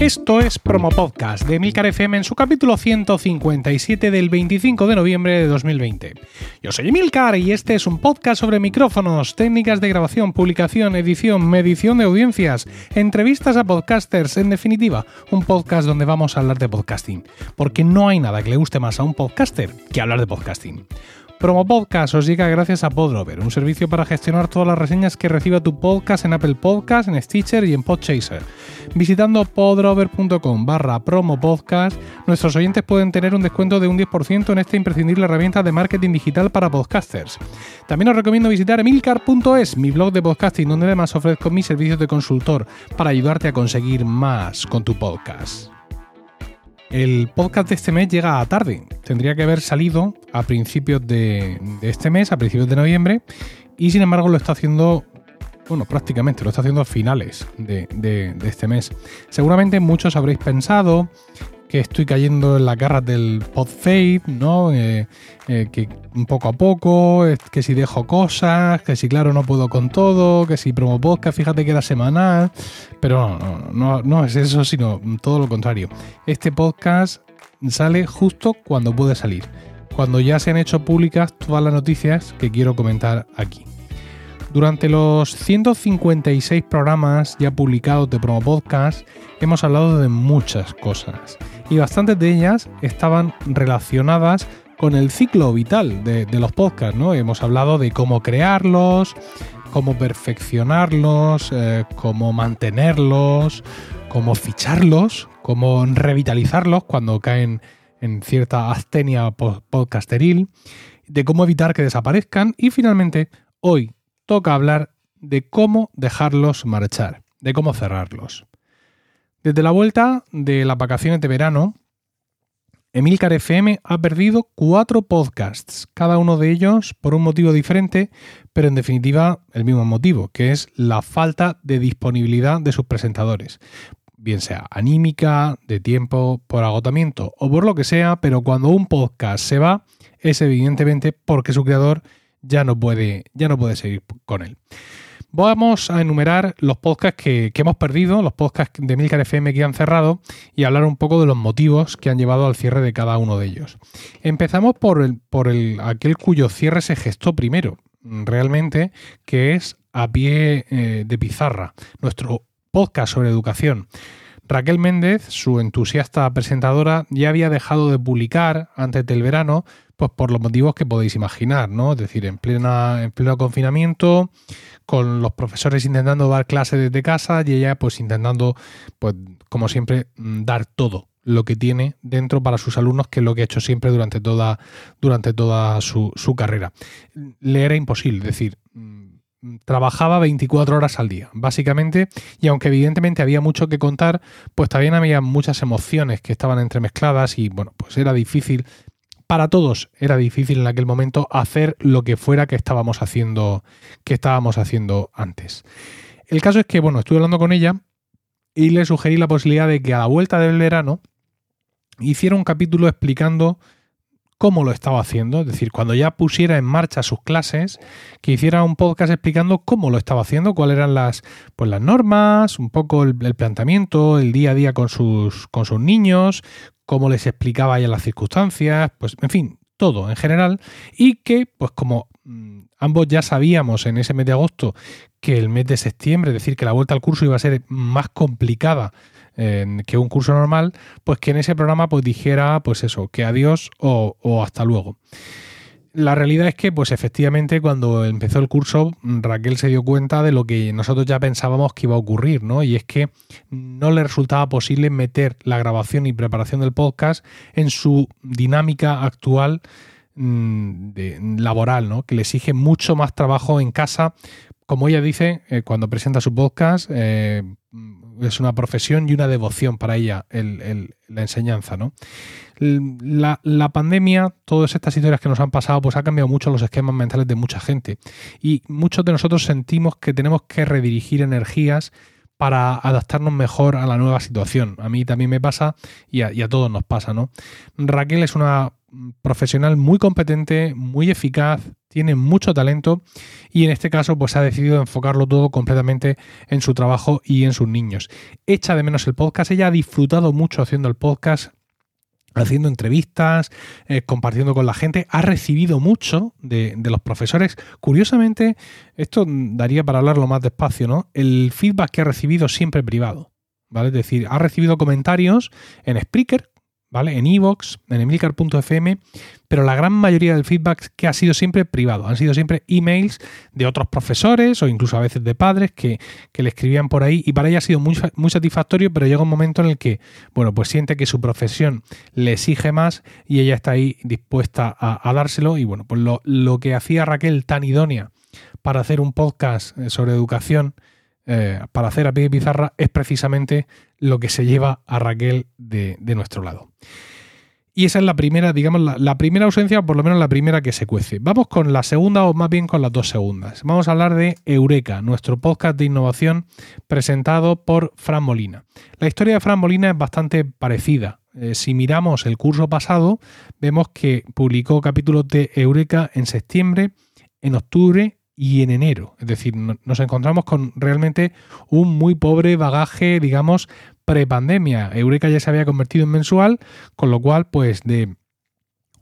Esto es Promo Podcast de Milcar FM en su capítulo 157 del 25 de noviembre de 2020. Yo soy Emilcar y este es un podcast sobre micrófonos, técnicas de grabación, publicación, edición, medición de audiencias, entrevistas a podcasters, en definitiva, un podcast donde vamos a hablar de podcasting, porque no hay nada que le guste más a un podcaster que hablar de podcasting. Promo Podcast os llega gracias a Podrover, un servicio para gestionar todas las reseñas que reciba tu podcast en Apple Podcast, en Stitcher y en Podchaser. Visitando podrover.com barra promo podcast, nuestros oyentes pueden tener un descuento de un 10% en esta imprescindible herramienta de marketing digital para podcasters. También os recomiendo visitar emilcar.es, mi blog de podcasting, donde además ofrezco mis servicios de consultor para ayudarte a conseguir más con tu podcast. El podcast de este mes llega a tarde. Tendría que haber salido a principios de, este mes, a principios de noviembre, y sin embargo lo está haciendo, bueno, prácticamente lo está haciendo a finales de, de este mes. Seguramente muchos habréis pensado que estoy cayendo en la garras del podfade, ¿no? Eh, eh, que poco a poco, que si dejo cosas, que si claro no puedo con todo, que si promo podcast, fíjate que era semanal, pero no, no, no es eso, sino todo lo contrario. Este podcast sale justo cuando puede salir, cuando ya se han hecho públicas todas las noticias que quiero comentar aquí. Durante los 156 programas ya publicados de Promo Podcast, hemos hablado de muchas cosas y bastantes de ellas estaban relacionadas con el ciclo vital de, los podcasts, ¿no? Hemos hablado de cómo crearlos, cómo perfeccionarlos, eh, cómo mantenerlos, cómo ficharlos, cómo revitalizarlos cuando caen en cierta astenia podcasteril, de cómo evitar que desaparezcan y finalmente hoy toca hablar de cómo dejarlos marchar, de cómo cerrarlos. Desde la vuelta de las vacaciones de verano, Emilcar FM ha perdido cuatro podcasts, cada uno de ellos por un motivo diferente, pero en definitiva el mismo motivo, que es la falta de disponibilidad de sus presentadores. Bien sea anímica, de tiempo, por agotamiento o por lo que sea, pero cuando un podcast se va, es evidentemente porque su creador ya no puede, ya no puede seguir con él. Vamos a enumerar los podcasts que, hemos perdido, los podcasts de Milcar FM que han cerrado y hablar un poco de los motivos que han llevado al cierre de cada uno de ellos. Empezamos por, el, por el, aquel cuyo cierre se gestó primero, realmente, que es A Pie eh, de Pizarra, nuestro podcast sobre educación. Raquel Méndez, su entusiasta presentadora, ya había dejado de publicar antes del verano, pues por los motivos que podéis imaginar, ¿no? Es decir, en, plena, en pleno confinamiento, con los profesores intentando dar clases desde casa y ella pues intentando, pues como siempre, mm, dar todo lo que tiene dentro para sus alumnos, que es lo que ha hecho siempre durante toda, durante toda su, carrera. Le era imposible, es decir, mm, trabajaba 24 horas al día, básicamente, y aunque evidentemente había mucho que contar, pues también había muchas emociones que estaban entremezcladas y bueno, pues era difícil para todos era difícil en aquel momento hacer lo que fuera que estábamos haciendo, que estábamos haciendo antes. El caso es que, bueno, estuve hablando con ella y le sugerí la posibilidad de que a la vuelta del verano hiciera un capítulo explicando cómo lo estaba haciendo, es decir, cuando ya pusiera en marcha sus clases, que hiciera un podcast explicando cómo lo estaba haciendo, cuáles eran las, pues, las normas, un poco el, el, planteamiento, el día a día con sus, con sus niños, cómo les explicaba ya las circunstancias, pues en fin, todo en general, y que pues como mm, ambos ya sabíamos en ese mes de agosto que el mes de septiembre, es decir, que la vuelta al curso iba a ser más complicada eh, que un curso normal, pues que en ese programa pues dijera pues eso, que adiós o, o hasta luego la realidad es que, pues efectivamente, cuando empezó el curso, Raquel se dio cuenta de lo que nosotros ya pensábamos que iba a ocurrir, ¿no? Y es que no le resultaba posible meter la grabación y preparación del podcast en su dinámica actual mm, laboral, ¿no? Que le exige mucho más trabajo en casa. Como ella dice, eh, cuando presenta su podcast, eh, es una profesión y una devoción para ella la enseñanza, ¿no? La, pandemia, todas estas historias que nos han pasado, pues ha cambiado mucho los esquemas mentales de mucha gente. Y muchos de nosotros sentimos que tenemos que redirigir energías para adaptarnos mejor a la nueva situación. A mí también me pasa y a, y a todos nos pasa, ¿no? Raquel es una profesional muy competente, muy eficaz, tiene mucho talento y en este caso pues ha decidido enfocarlo todo completamente en su trabajo y en sus niños. Echa de menos el podcast, ella ha disfrutado mucho haciendo el podcast, haciendo entrevistas, eh, compartiendo con la gente, ha recibido mucho de, de, los profesores. Curiosamente, esto daría para hablarlo más despacio, ¿no? El feedback que ha recibido siempre privado, ¿vale? Es decir, ha recibido comentarios en Spreaker, ¿vale? En Evox, en emilcar.fm, pero la gran mayoría del feedback que ha sido siempre privado, han sido siempre emails de otros profesores o incluso a veces de padres que, le escribían por ahí y para ella ha sido muy, muy, satisfactorio, pero llega un momento en el que, bueno, pues siente que su profesión le exige más y ella está ahí dispuesta a, dárselo y bueno, pues lo, lo que hacía Raquel tan idónea para hacer un podcast eh, sobre educación, eh, para hacer a pie de pizarra es precisamente lo que se lleva a Raquel de, nuestro lado. Y esa es la primera, digamos, la, primera ausencia, o por lo menos la primera que se cuece. Vamos con la segunda, o más bien con las dos segundas. Vamos a hablar de Eureka, nuestro podcast de innovación presentado por Fran Molina. La historia de Fran Molina es bastante parecida. Eh, si miramos el curso pasado, vemos que publicó capítulos de Eureka en septiembre, en octubre y en enero. Es decir, nos encontramos con realmente un muy pobre bagaje, digamos, prepandemia. Eureka ya se había convertido en mensual, con lo cual, pues de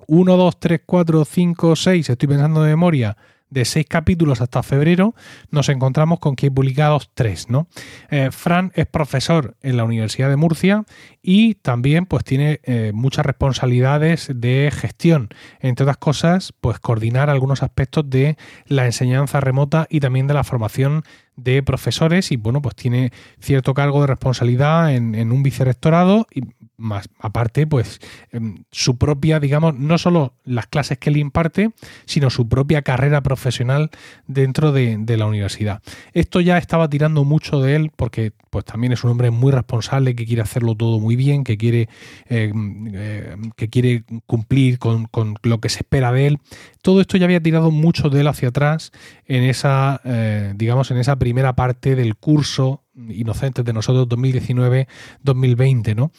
1, 2, 3, 4, 5, 6, estoy pensando de memoria, de seis capítulos hasta febrero, nos encontramos con que hay publicados tres, ¿no? Eh, Fran es profesor en la Universidad de Murcia y también pues tiene eh, muchas responsabilidades de gestión, entre otras cosas, pues coordinar algunos aspectos de la enseñanza remota y también de la formación de profesores y bueno, pues tiene cierto cargo de responsabilidad en, un vicerrectorado más aparte, pues em, su propia, digamos, no solo las clases que él imparte, sino su propia carrera profesional dentro de, la universidad. Esto ya estaba tirando mucho de él porque pues también es un hombre muy responsable, que quiere hacerlo todo muy bien, que quiere, em, em, que quiere cumplir con, con, lo que se espera de él. Todo esto ya había tirado mucho de él hacia atrás en esa, eh, digamos, en esa primera parte del curso Inocentes de nosotros 2019-2020, ¿no?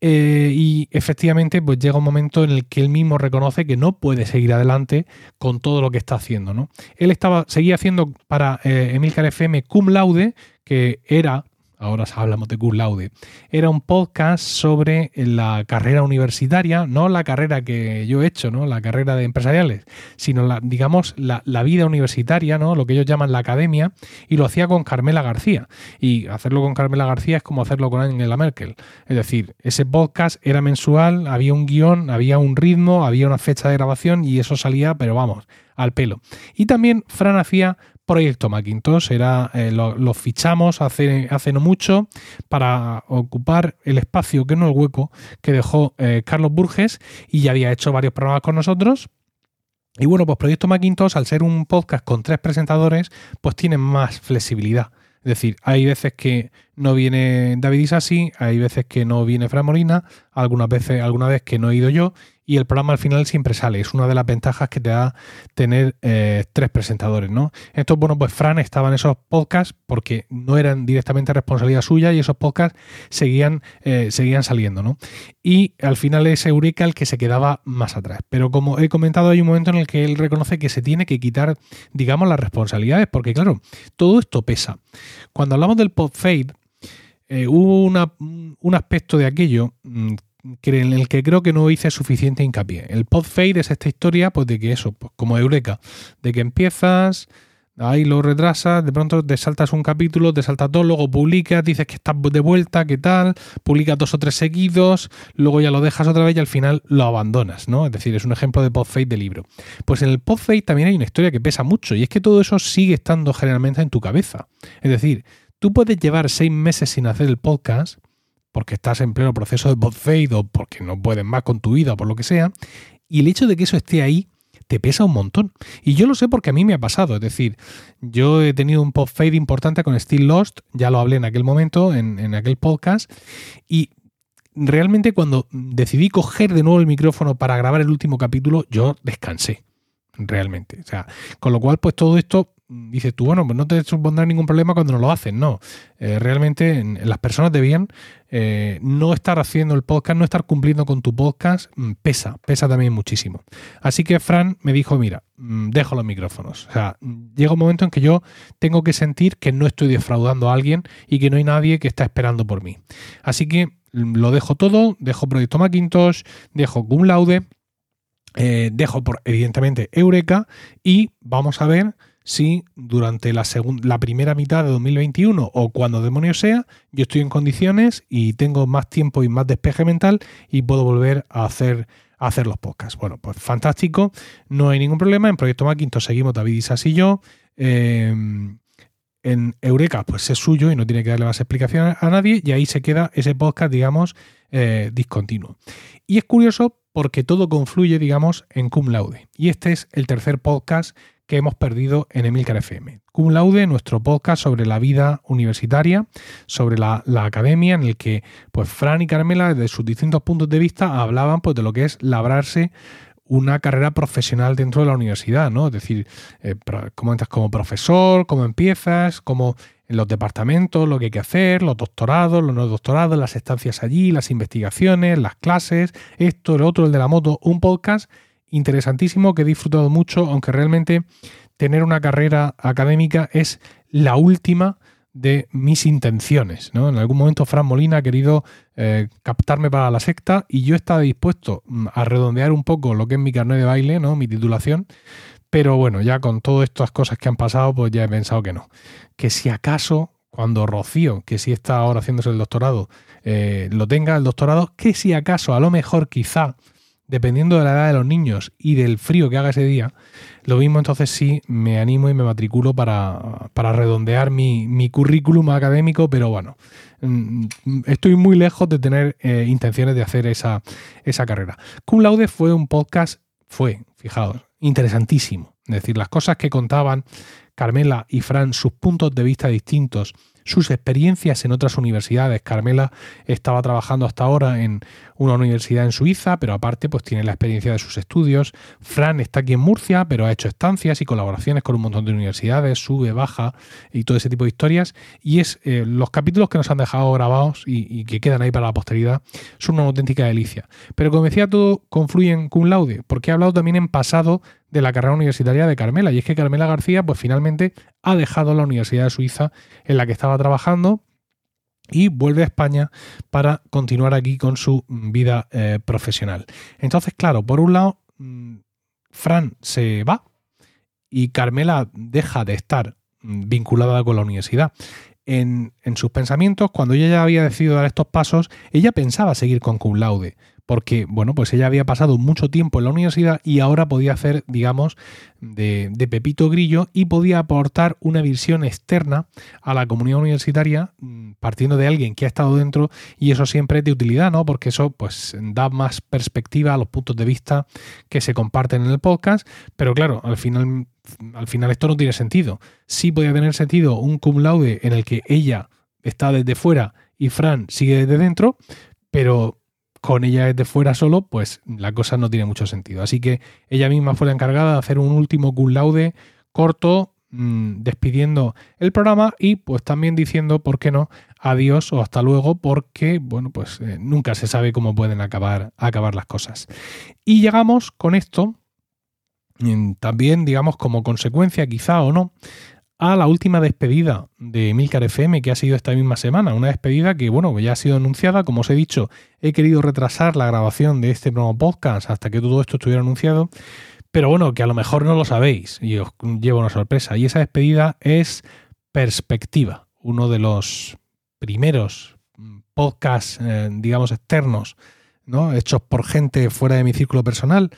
Eh, y efectivamente, pues llega un momento en el que él mismo reconoce que no puede seguir adelante con todo lo que está haciendo, ¿no? Él estaba, seguía haciendo para eh, Emilcar FM cum laude, que era ahora hablamos de cum laude, era un podcast sobre la carrera universitaria, no la carrera que yo he hecho, ¿no? la carrera de empresariales, sino la, digamos la, vida universitaria, ¿no? lo que ellos llaman la academia, y lo hacía con Carmela García. Y hacerlo con Carmela García es como hacerlo con Angela Merkel. Es decir, ese podcast era mensual, había un guion, había un ritmo, había una fecha de grabación y eso salía, pero vamos, al pelo. Y también Fran hacía Proyecto Macintosh. Era, eh, lo, fichamos hace, hace no mucho para ocupar el espacio, que no el hueco, que dejó eh, Carlos Burges y ya había hecho varios programas con nosotros. Y bueno, pues Proyecto Macintosh, al ser un podcast con tres presentadores, pues tiene más flexibilidad. Es decir, hay veces que no viene David Isasi, hay veces que no viene Fran Molina, algunas veces, alguna vez que no he ido yo, y el programa al final siempre sale. Es una de las ventajas que te da tener eh, tres presentadores, ¿no? Entonces, bueno, pues Fran estaba en esos podcasts porque no eran directamente responsabilidad suya y esos podcasts seguían, eh, seguían saliendo, ¿no? Y al final es Eureka el que se quedaba más atrás. Pero como he comentado, hay un momento en el que él reconoce que se tiene que quitar, digamos, las responsabilidades, porque claro, todo esto pesa. Cuando hablamos del podfade, eh, hubo un aspecto de aquello mm, en el que creo que no hice suficiente hincapié. El pod fade es esta historia, pues de que eso, pues como Eureka, de que empiezas, ahí lo retrasas, de pronto te saltas un capítulo, te saltas dos, luego publicas, dices que estás de vuelta, qué tal, publicas dos o tres seguidos, luego ya lo dejas otra vez y al final lo abandonas, ¿no? Es decir, es un ejemplo de pod fade de libro. Pues en el pod fade también hay una historia que pesa mucho y es que todo eso sigue estando generalmente en tu cabeza. Es decir, tú puedes llevar seis meses sin hacer el podcast porque estás en pleno proceso de pod fade o porque no puedes más con tu vida o por lo que sea, y el hecho de que eso esté ahí te pesa un montón. Y yo lo sé porque a mí me ha pasado. Es decir, yo he tenido un pod fade importante con Still Lost, ya lo hablé en aquel momento, en, en, aquel podcast, y realmente cuando decidí coger de nuevo el micrófono para grabar el último capítulo, yo descansé. Realmente. O sea, con lo cual, pues todo esto dices tú, bueno, pues no te supondrá ningún problema cuando no lo hacen. No, eh, realmente las personas debían eh, no estar haciendo el podcast, no estar cumpliendo con tu podcast, mm, pesa, pesa también muchísimo. Así que Fran me dijo, mira, mm, dejo los micrófonos. O sea, llega un momento en que yo tengo que sentir que no estoy defraudando a alguien y que no hay nadie que está esperando por mí. Así que mm, lo dejo todo, dejo Proyecto Macintosh, dejo Cum Laude, eh, dejo por evidentemente Eureka y vamos a ver si durante la, la primera mitad de 2021 o cuando demonios sea, yo estoy en condiciones y tengo más tiempo y más despeje mental y puedo volver a hacer, hacer los podcasts. Bueno, pues fantástico, no hay ningún problema. En Proyecto Macintosh seguimos David Isas y yo. Em, en Eureka, pues es suyo y no tiene que darle más explicaciones a nadie, y ahí se queda ese podcast, digamos, eh, discontinuo. Y es curioso porque todo confluye, digamos, en Cum Laude. Y este es el tercer podcast que hemos perdido en Emilcar FM. Cum laude, nuestro podcast sobre la vida universitaria, sobre la, academia, en el que pues Fran y Carmela, desde sus distintos puntos de vista, hablaban pues, de lo que es labrarse una carrera profesional dentro de la universidad, ¿no? Es decir, eh, cómo entras como profesor, cómo empiezas, cómo en los departamentos, lo que hay que hacer, los doctorados, los no doctorados, las estancias allí, las investigaciones, las clases, esto, el otro, el de la moto, un podcast interesantísimo que he disfrutado mucho, aunque realmente tener una carrera académica es la última de mis intenciones. ¿no? En algún momento Fran Molina ha querido eh, captarme para la secta y yo estaba dispuesto mm, a redondear un poco lo que es mi carnet de baile, ¿no? mi titulación, pero bueno, ya con todas estas cosas que han pasado, pues ya he pensado que no. Que si acaso, cuando Rocío, que sí está ahora haciéndose el doctorado, eh, lo tenga el doctorado, que si acaso, a lo mejor quizá dependiendo de la edad de los niños y del frío que haga ese día, lo mismo entonces sí me animo y me matriculo para, redondear mi, currículum académico, pero bueno, mm, estoy muy lejos de tener eh, intenciones de hacer esa, esa carrera. Cum Laude fue un podcast, fue, fijaos, interesantísimo. Es decir, las cosas que contaban Carmela y Fran, sus puntos de vista distintos sus experiencias en otras universidades. Carmela estaba trabajando hasta ahora en una universidad en Suiza, pero aparte pues tiene la experiencia de sus estudios. Fran está aquí en Murcia, pero ha hecho estancias y colaboraciones con un montón de universidades, sube, baja y todo ese tipo de historias. Y es eh, los capítulos que nos han dejado grabados y, que quedan ahí para la posteridad son una auténtica delicia. Pero como decía, todo confluye en cum laude, porque he hablado también en pasado de la carrera universitaria de Carmela. Y es que Carmela García, pues finalmente ha dejado la Universidad de Suiza en la que estaba trabajando y vuelve a España para continuar aquí con su vida eh, profesional. Entonces, claro, por un lado, mm, Fran se va y Carmela deja de estar mm, vinculada con la universidad. En, en, sus pensamientos, cuando ella ya había decidido dar estos pasos, ella pensaba seguir con cum laude, porque, bueno, pues ella había pasado mucho tiempo en la universidad y ahora podía hacer, digamos, de, Pepito Grillo y podía aportar una visión externa a la comunidad universitaria mm, partiendo de alguien que ha estado dentro y eso siempre es de utilidad, ¿no? Porque eso, pues, da más perspectiva a los puntos de vista que se comparten en el podcast, pero claro, al final, al final esto no tiene sentido. Sí podía tener sentido un cum laude en el que ella está desde fuera y Fran sigue desde dentro, pero con ella desde fuera solo, pues la cosa no tiene mucho sentido. Así que ella misma fue la encargada de hacer un último cum laude corto, mm, despidiendo el programa y pues también diciendo, ¿por qué no? Adiós o hasta luego, porque, bueno, pues eh, nunca se sabe cómo pueden acabar, acabar las cosas. Y llegamos con esto, mm, también, digamos, como consecuencia, quizá o no, a la última despedida de Milcar FM que ha sido esta misma semana. Una despedida que, bueno, ya ha sido anunciada. Como os he dicho, he querido retrasar la grabación de este nuevo podcast hasta que todo esto estuviera anunciado. Pero bueno, que a lo mejor no lo sabéis y os llevo una sorpresa. Y esa despedida es Perspectiva, uno de los primeros podcasts, eh, digamos, externos, ¿no? hechos por gente fuera de mi círculo personal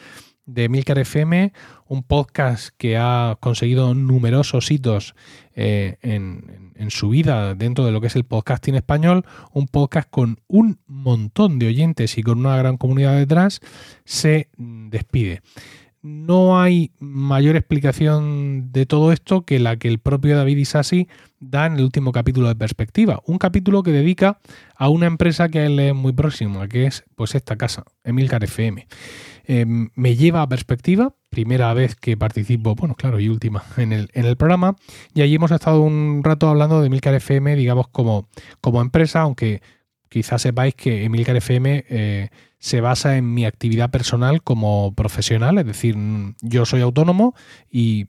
de Milcar FM, un podcast que ha conseguido numerosos hitos eh, en, su vida dentro de lo que es el podcasting español, un podcast con un montón de oyentes y con una gran comunidad detrás, se despide. No hay mayor explicación de todo esto que la que el propio David Isasi da en el último capítulo de Perspectiva. Un capítulo que dedica a una empresa que a él es muy próxima, que es pues esta casa, Emilcar FM. Em, me lleva a perspectiva. Primera vez que participo, bueno, claro, y última en el, en el programa. Y allí hemos estado un rato hablando de Emilcar FM, digamos, como, como empresa, aunque quizás sepáis que Emilcar FM eh, se basa en mi actividad personal como profesional, es decir, yo soy autónomo y,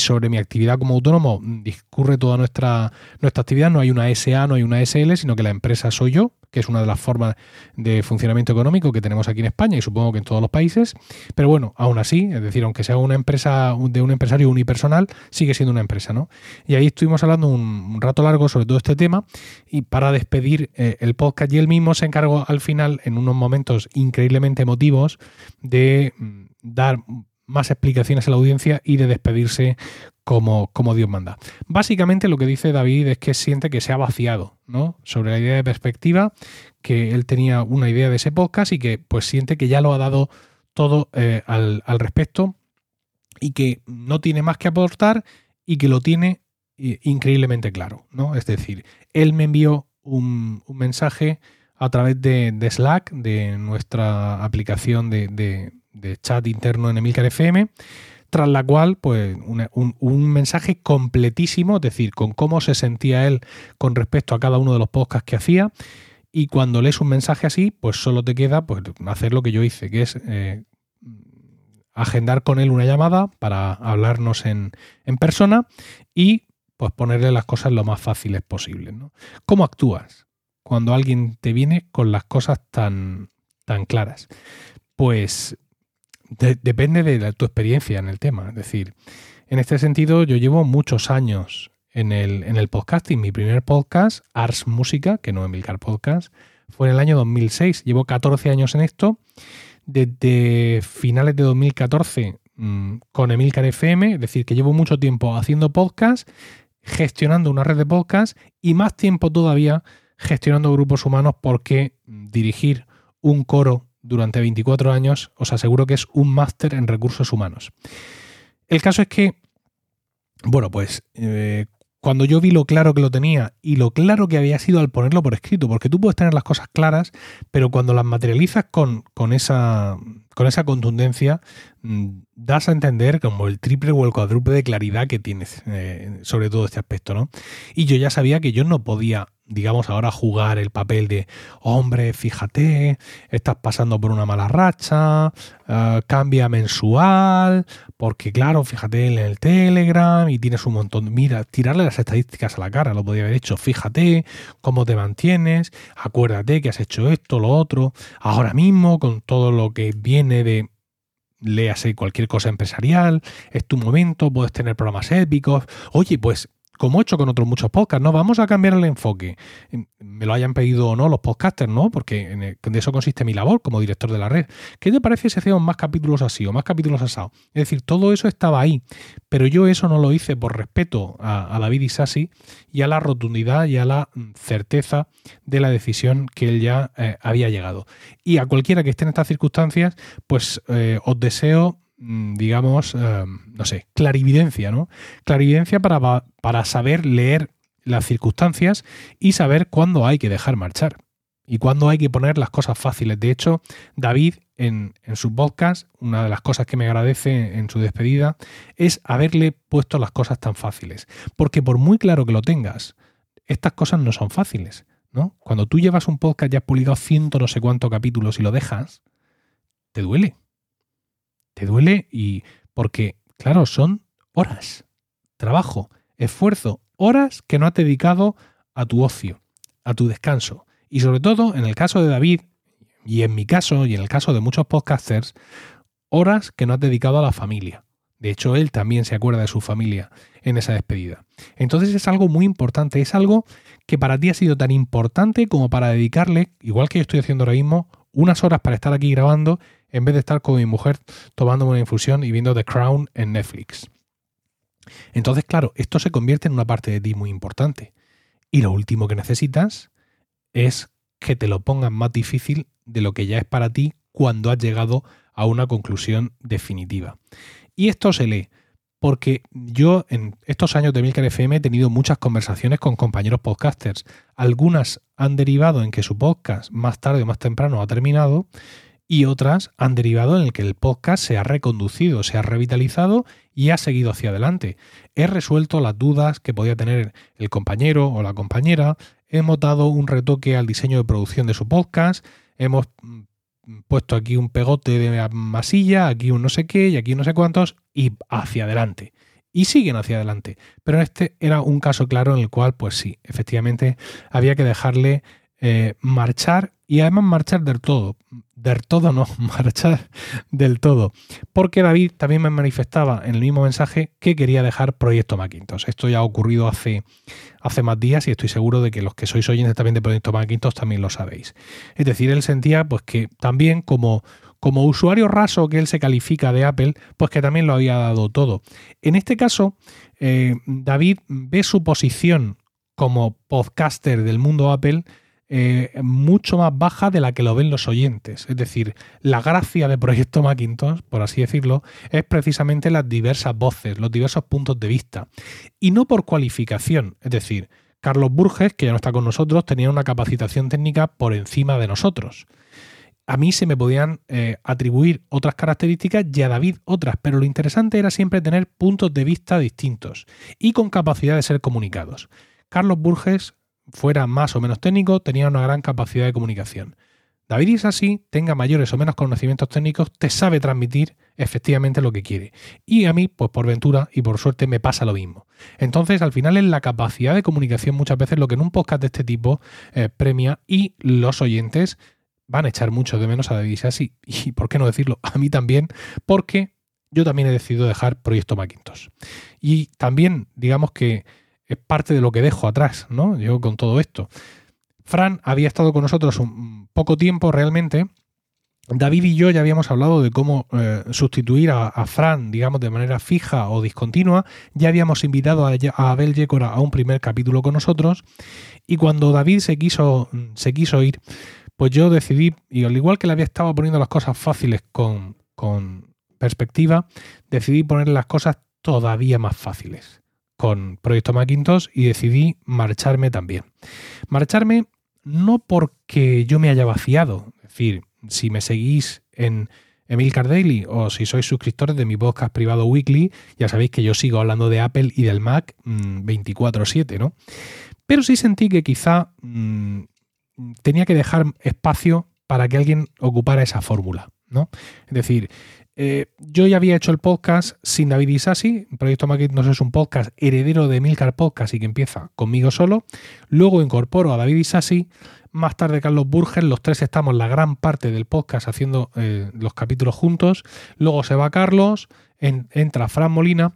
sobre mi actividad como autónomo discurre toda nuestra, nuestra actividad, no hay una SA, no hay una SL, sino que la empresa soy yo, que es una de las formas de funcionamiento económico que tenemos aquí en España y supongo que en todos los países. Pero bueno, aún así, es decir, aunque sea una empresa de un empresario unipersonal, sigue siendo una empresa, ¿no? Y ahí estuvimos hablando un, rato largo sobre todo este tema y para despedir eh, el podcast y él mismo se encargó al final, en unos momentos increíblemente emotivos, de mm, dar más explicaciones a la audiencia y de despedirse como, como, Dios manda. Básicamente lo que dice David es que siente que se ha vaciado ¿no? sobre la idea de perspectiva, que él tenía una idea de ese podcast y que pues siente que ya lo ha dado todo eh, al, respecto y que no tiene más que aportar y que lo tiene eh, increíblemente claro. ¿no? Es decir, él me envió un, un a través de, Slack, de nuestra aplicación de chat interno en Emilcar FM, tras la cual, pues, un, mensaje completísimo, es decir, con cómo se sentía él con respecto a cada uno de los podcasts que hacía. Y cuando lees un mensaje así, pues solo te queda pues, hacer lo que yo hice, que es eh, agendar con él una llamada para hablarnos en, persona y pues ponerle las cosas lo más fáciles posibles. ¿Cómo actúas cuando alguien te viene con las cosas tan, tan claras? Pues depende de tu experiencia en el tema. Es decir, en este sentido, yo llevo muchos años en el, en el podcasting. Mi primer podcast, Ars Música, que no Emilcar Podcast, fue en el año 2006. Llevo 14 años en esto. Desde finales de 2014 mm, con Emilcar FM, es decir, que llevo mucho tiempo haciendo podcast, gestionando una red de podcast y más tiempo todavía gestionando grupos humanos porque dirigir un coro durante 24 años, os aseguro que es un máster en recursos humanos. El caso es que, bueno, pues eh, cuando yo vi lo claro que lo tenía y lo claro que había sido al ponerlo por escrito, porque tú puedes tener las cosas claras, pero cuando las materializas con, con, esa, con esa contundencia, mm, das a entender como el triple o el cuádruple de claridad que tienes eh, sobre todo este aspecto, ¿no? Y yo ya sabía que yo no podía digamos, ahora jugar el papel de, hombre, fíjate, estás pasando por una mala racha, eh, cambia mensual, porque claro, fíjate en el Telegram y tienes un montón, mira, tirarle las estadísticas a la cara, lo podía haber hecho, fíjate cómo te mantienes, acuérdate que has hecho esto, lo otro, ahora mismo con todo lo que viene de léase cualquier cosa empresarial, es tu momento, puedes tener programas épicos. Oye, pues como he hecho con otros muchos podcasts, no vamos a cambiar el enfoque. Me lo hayan pedido o no los podcasters, ¿no? Porque en, de eso consiste mi labor como director de la red. ¿Qué te parece si hacemos más capítulos así o más capítulos asados? Es decir, todo eso estaba ahí, pero yo eso no lo hice por respeto a, David Isasi y a la rotundidad y a la certeza de la decisión que él ya eh, había llegado. Y a cualquiera que esté en estas circunstancias, pues eh, os deseo Mm, digamos, eh, no sé, clarividencia, ¿no? Clarividencia para, para saber leer las circunstancias y saber cuándo hay que dejar marchar y cuándo hay que poner las cosas fáciles. De hecho, David en, en, su podcast, una de las cosas que me agradece en su despedida es haberle puesto las cosas tan fáciles. Porque por muy claro que lo tengas, estas cosas no son fáciles. ¿no? Cuando tú llevas un podcast ya has publicado ciento no sé cuántos capítulos y lo dejas, te duele te duele y porque, claro, son horas, trabajo, esfuerzo, horas que no has dedicado a tu ocio, a tu descanso. Y sobre todo, en el caso de David, y en mi caso, y en el caso de muchos podcasters, horas que no has dedicado a la familia. De hecho, él también se acuerda de su familia en esa despedida. Entonces es algo muy importante, es algo que para ti ha sido tan importante como para dedicarle, igual que yo estoy haciendo ahora mismo, unas horas para estar aquí grabando en vez de estar con mi mujer tomando una infusión y viendo The Crown en Netflix. Entonces, claro, esto se convierte en una parte de ti muy importante. Y lo último que necesitas es que te lo pongan más difícil de lo que ya es para ti cuando has llegado a una conclusión definitiva. Y esto se lee porque yo en estos años de Milcar FM he tenido muchas conversaciones con compañeros podcasters. Algunas han derivado en que su podcast más tarde o más temprano ha terminado y otras han derivado en el que el podcast se ha reconducido, se ha revitalizado y ha seguido hacia adelante. He resuelto las dudas que podía tener el compañero o la compañera, hemos dado un retoque al diseño de producción de su podcast, hemos mm, puesto aquí un pegote de masilla, aquí un no sé qué y aquí no sé cuántos y hacia adelante. Y siguen hacia adelante. Pero este era un caso claro en el cual, pues sí, efectivamente había que dejarle eh, marchar y además marchar del todo. Del todo no, marchar del todo. Porque David también me manifestaba en el mismo mensaje que quería dejar Proyecto Macintosh. Esto ya ha ocurrido hace, hace más días y estoy seguro de que los que sois oyentes también de Proyecto Macintosh también lo sabéis. Es decir, él sentía pues que también como, como usuario raso que él se califica de Apple, pues que también lo había dado todo. En este caso, eh, David ve su posición como podcaster del mundo Apple eh, mucho más baja de la que lo ven los oyentes. Es decir, la gracia de Proyecto Macintosh, por así decirlo, es precisamente las diversas voces, los diversos puntos de vista. Y no por cualificación. Es decir, Carlos Burges, que ya no está con nosotros, tenía una capacitación técnica por encima de nosotros. A mí se me podían eh, atribuir otras características y a David otras, pero lo interesante era siempre tener puntos de vista distintos y con capacidad de ser comunicados. Carlos Burges fuera más o menos técnico, tenía una gran capacidad de comunicación. David así, tenga mayores o menos conocimientos técnicos, te sabe transmitir efectivamente lo que quiere. Y a mí, pues por ventura y por suerte, me pasa lo mismo. Entonces, al final es la capacidad de comunicación muchas veces lo que en un podcast de este tipo eh, premia y los oyentes van a echar mucho de menos a David así. Y por qué no decirlo, a mí también, porque yo también he decidido dejar Proyecto Macintosh. Y también, digamos que es parte de lo que dejo atrás, ¿no? Yo con todo esto. Fran había estado con nosotros un poco tiempo realmente. David y yo ya habíamos hablado de cómo eh, sustituir a, Fran, digamos, de manera fija o discontinua. Ya habíamos invitado a, Abel Yecora a un primer capítulo con nosotros. Y cuando David se quiso, se quiso ir, pues yo decidí, y al igual que le había estado poniendo las cosas fáciles con, con perspectiva, decidí poner las cosas todavía más fáciles con Proyecto Macintosh y decidí marcharme también. Marcharme no porque yo me haya vaciado, es decir, si me seguís en Emilcar Daily o si sois suscriptores de mi podcast privado weekly, ya sabéis que yo sigo hablando de Apple y del Mac 24/7, mm, ¿no? Pero sí sentí que quizá mm, tenía que dejar espacio para que alguien ocupara esa fórmula, ¿no? Es decir, eh, yo ya había hecho el podcast sin David Isasi. Proyecto Macintosh es un podcast heredero de Milcar Podcast y que empieza conmigo solo. Luego incorporo a David Isasi. Más tarde Carlos Burger. Los tres estamos la gran parte del podcast haciendo eh, los capítulos juntos. Luego se va Carlos. entra Fran Molina.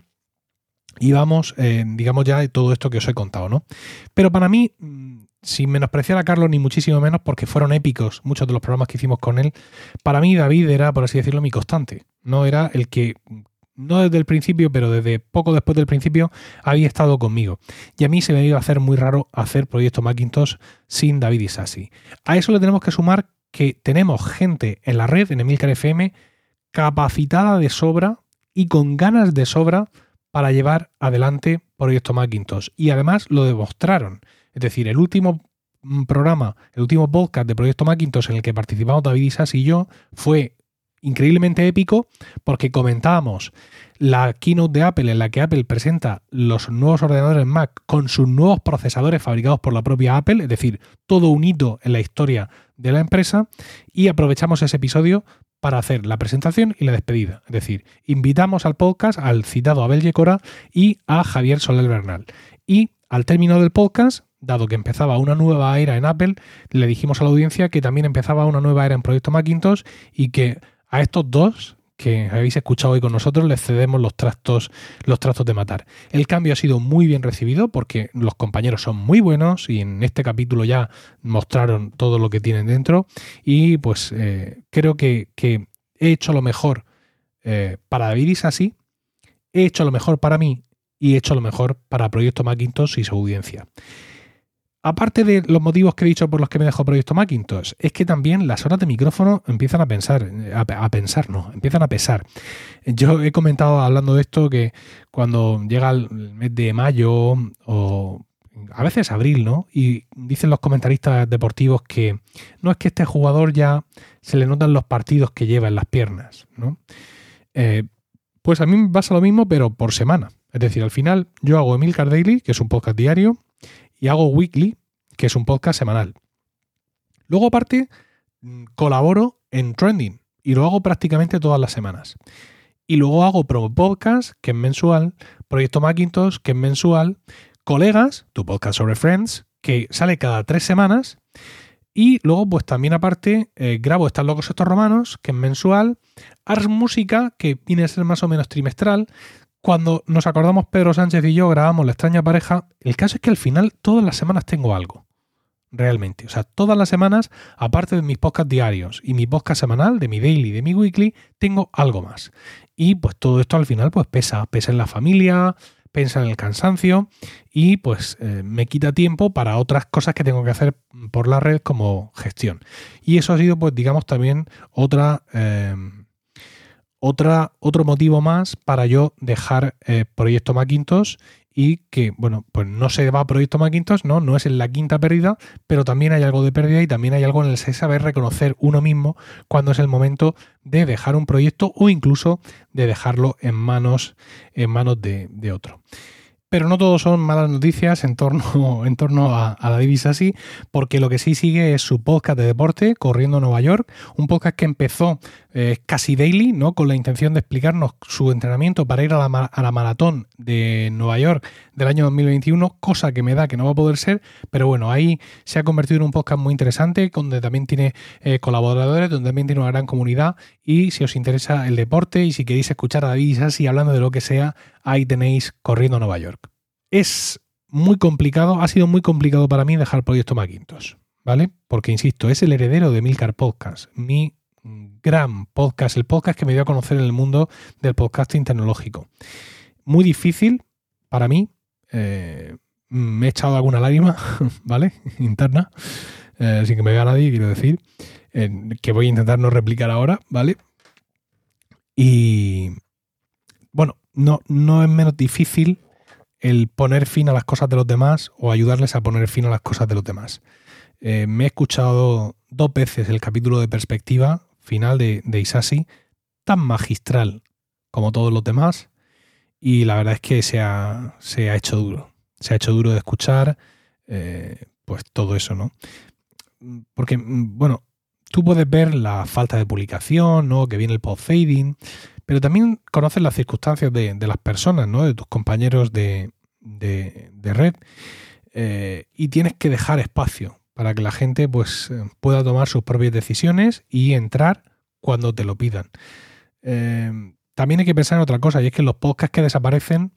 Y vamos, eh, digamos ya de todo esto que os he contado, ¿no? Pero para mí sin menospreciar a Carlos ni muchísimo menos porque fueron épicos muchos de los programas que hicimos con él, para mí David era, por así decirlo, mi constante. No era el que, no desde el principio, pero desde poco después del principio, había estado conmigo. Y a mí se me iba a hacer muy raro hacer Proyecto Macintosh sin David y Sassi. A eso le tenemos que sumar que tenemos gente en la red, en Emilcar FM, capacitada de sobra y con ganas de sobra para llevar adelante Proyecto Macintosh. Y además lo demostraron. Es decir, el último mm, programa, el último podcast de Proyecto Macintosh en el que participamos David Isas y yo fue increíblemente épico porque comentábamos la keynote de Apple en la que Apple presenta los nuevos ordenadores Mac con sus nuevos procesadores fabricados por la propia Apple, es decir, todo un hito en la historia de la empresa y aprovechamos ese episodio para hacer la presentación y la despedida. Es decir, invitamos al podcast al citado Abel Yecora y a Javier Soler Bernal. Y al término del podcast dado que empezaba una nueva era en Apple, le dijimos a la audiencia que también empezaba una nueva era en Proyecto Macintosh y que a estos dos que habéis escuchado hoy con nosotros les cedemos los trastos, los de matar. El cambio ha sido muy bien recibido porque los compañeros son muy buenos y en este capítulo ya mostraron todo lo que tienen dentro y pues eh, creo que, he hecho lo mejor eh, para David así, he hecho lo mejor para mí y he hecho lo mejor para Proyecto Macintosh y su audiencia. Aparte de los motivos que he dicho por los que me dejó Proyecto Macintosh, es que también las horas de micrófono empiezan a pensar, a, pensar, no, empiezan a pesar. Yo he comentado hablando de esto que cuando llega el mes de mayo o a veces abril, ¿no? Y dicen los comentaristas deportivos que no es que este jugador ya se le notan los partidos que lleva en las piernas, ¿no? Eh, pues a mí me pasa lo mismo, pero por semana. Es decir, al final yo hago Emilcar Daily, que es un podcast diario, y hago Weekly, que es un podcast semanal. Luego, aparte, mm, colaboro en Trending y lo hago prácticamente todas las semanas. Y luego hago Promo Podcast, que es mensual, Proyecto Macintosh, que es mensual, Colegas, tu podcast sobre Friends, que sale cada tres semanas. Y luego, pues también aparte, eh, grabo Están locos estos romanos, que es mensual, Ars Música, que viene a ser más o menos trimestral. Cuando nos acordamos Pedro Sánchez y yo grabamos La extraña pareja, el caso es que al final todas las semanas tengo algo. Realmente. O sea, todas las semanas, aparte de mis podcasts diarios y mi podcast semanal, de mi daily, de mi weekly, tengo algo más. Y pues todo esto al final pues pesa, pesa en la familia, pesa en el cansancio y pues eh, me quita tiempo para otras cosas que tengo que hacer por la red como gestión. Y eso ha sido pues digamos también otra... Eh, otra, otro motivo más para yo dejar eh, Proyecto Macintosh y que, bueno, pues no se va a Proyecto Macintosh, ¿no? No es en la quinta pérdida, pero también hay algo de pérdida y también hay algo en el saber reconocer uno mismo cuando es el momento de dejar un proyecto o incluso de dejarlo en manos, en manos de, otro. Pero no todo son malas noticias en torno, en torno a, la divisa así, porque lo que sí sigue es su podcast de deporte, Corriendo Nueva York, un podcast que empezó casi daily, ¿no? Con la intención de explicarnos su entrenamiento para ir a la, a maratón de Nueva York del año 2021, cosa que me da que no va a poder ser, pero bueno, ahí se ha convertido en un podcast muy interesante, donde también tiene eh, colaboradores, donde también tiene una gran comunidad, y si os interesa el deporte y si queréis escuchar a David Sassi hablando de lo que sea, ahí tenéis Corriendo Nueva York. Es muy complicado, ha sido muy complicado para mí dejar Proyecto Macintosh, ¿vale? Porque, insisto, es el heredero de Milcar Podcast, mi gran podcast, el podcast que me dio a conocer en el mundo del podcasting tecnológico. Muy difícil para mí, eh, me he echado alguna lágrima, ¿vale? Interna, eh, sin que me vea nadie, quiero decir, que voy a intentar no replicar ahora, ¿vale? Y bueno, no, no es menos difícil el poner fin a las cosas de los demás o ayudarles a poner fin a las cosas de los demás. Eh, me he escuchado dos veces el capítulo de perspectiva final de, de Isasi, tan magistral como todos los demás, y la verdad es que se ha, se ha hecho duro. Se ha hecho duro de escuchar, eh, pues todo eso, ¿no? Porque, bueno, tú puedes ver la falta de publicación, ¿no? Que viene el post-fading, pero también conoces las circunstancias de, las personas, ¿no? De tus compañeros de, red. Eh, y tienes que dejar espacio para que la gente pues, eh, pueda tomar sus propias decisiones y entrar cuando te lo pidan. Eh, también hay que pensar en otra cosa, y es que los podcasts que desaparecen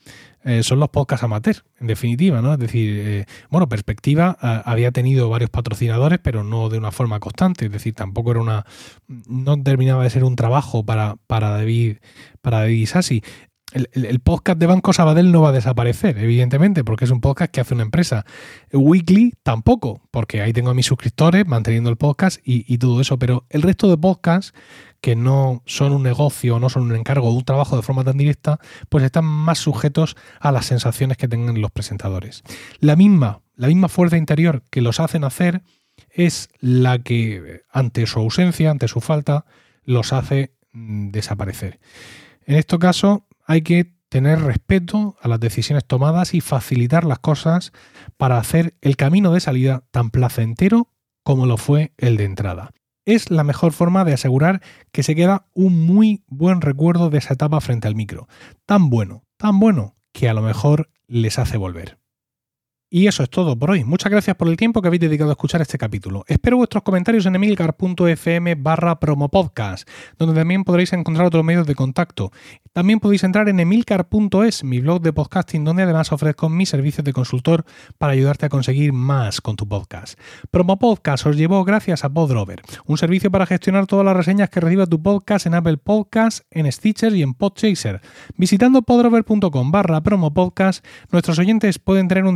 eh, son los podcasts amateur, en definitiva, ¿no? Es decir, bueno, Perspectiva había tenido varios patrocinadores, pero no de una forma constante, es decir, tampoco era una. no terminaba de ser un trabajo para, para David, para David Sassi el, podcast de Banco Sabadell no va a desaparecer, evidentemente, porque es un podcast que hace una empresa. Weekly tampoco, porque ahí tengo a mis suscriptores manteniendo el podcast y, todo eso. Pero el resto de podcasts que no son un negocio, no son un encargo o un trabajo de forma tan directa, pues están más sujetos a las sensaciones que tengan los presentadores. La misma, la misma fuerza interior que los hacen hacer es la que, ante su ausencia, ante su falta, los hace mm, desaparecer. En este caso, hay que tener respeto a las decisiones tomadas y facilitar las cosas para hacer el camino de salida tan placentero como lo fue el de entrada. Es la mejor forma de asegurar que se queda un muy buen recuerdo de esa etapa frente al micro. Tan bueno, tan bueno, que a lo mejor les hace volver. Y eso es todo por hoy. Muchas gracias por el tiempo que habéis dedicado a escuchar este capítulo. Espero vuestros comentarios en emilcar.fm barra promopodcast, donde también podréis encontrar otros medios de contacto. También podéis entrar en emilcar.es, mi blog de podcasting, donde además ofrezco mis servicios de consultor para ayudarte a conseguir más con tu podcast. Promopodcast os llevó gracias a Podrover, un servicio para gestionar todas las reseñas que reciba tu podcast en Apple Podcasts, en Stitcher y en Podchaser. Visitando podrover.com barra promopodcast, nuestros oyentes pueden tener un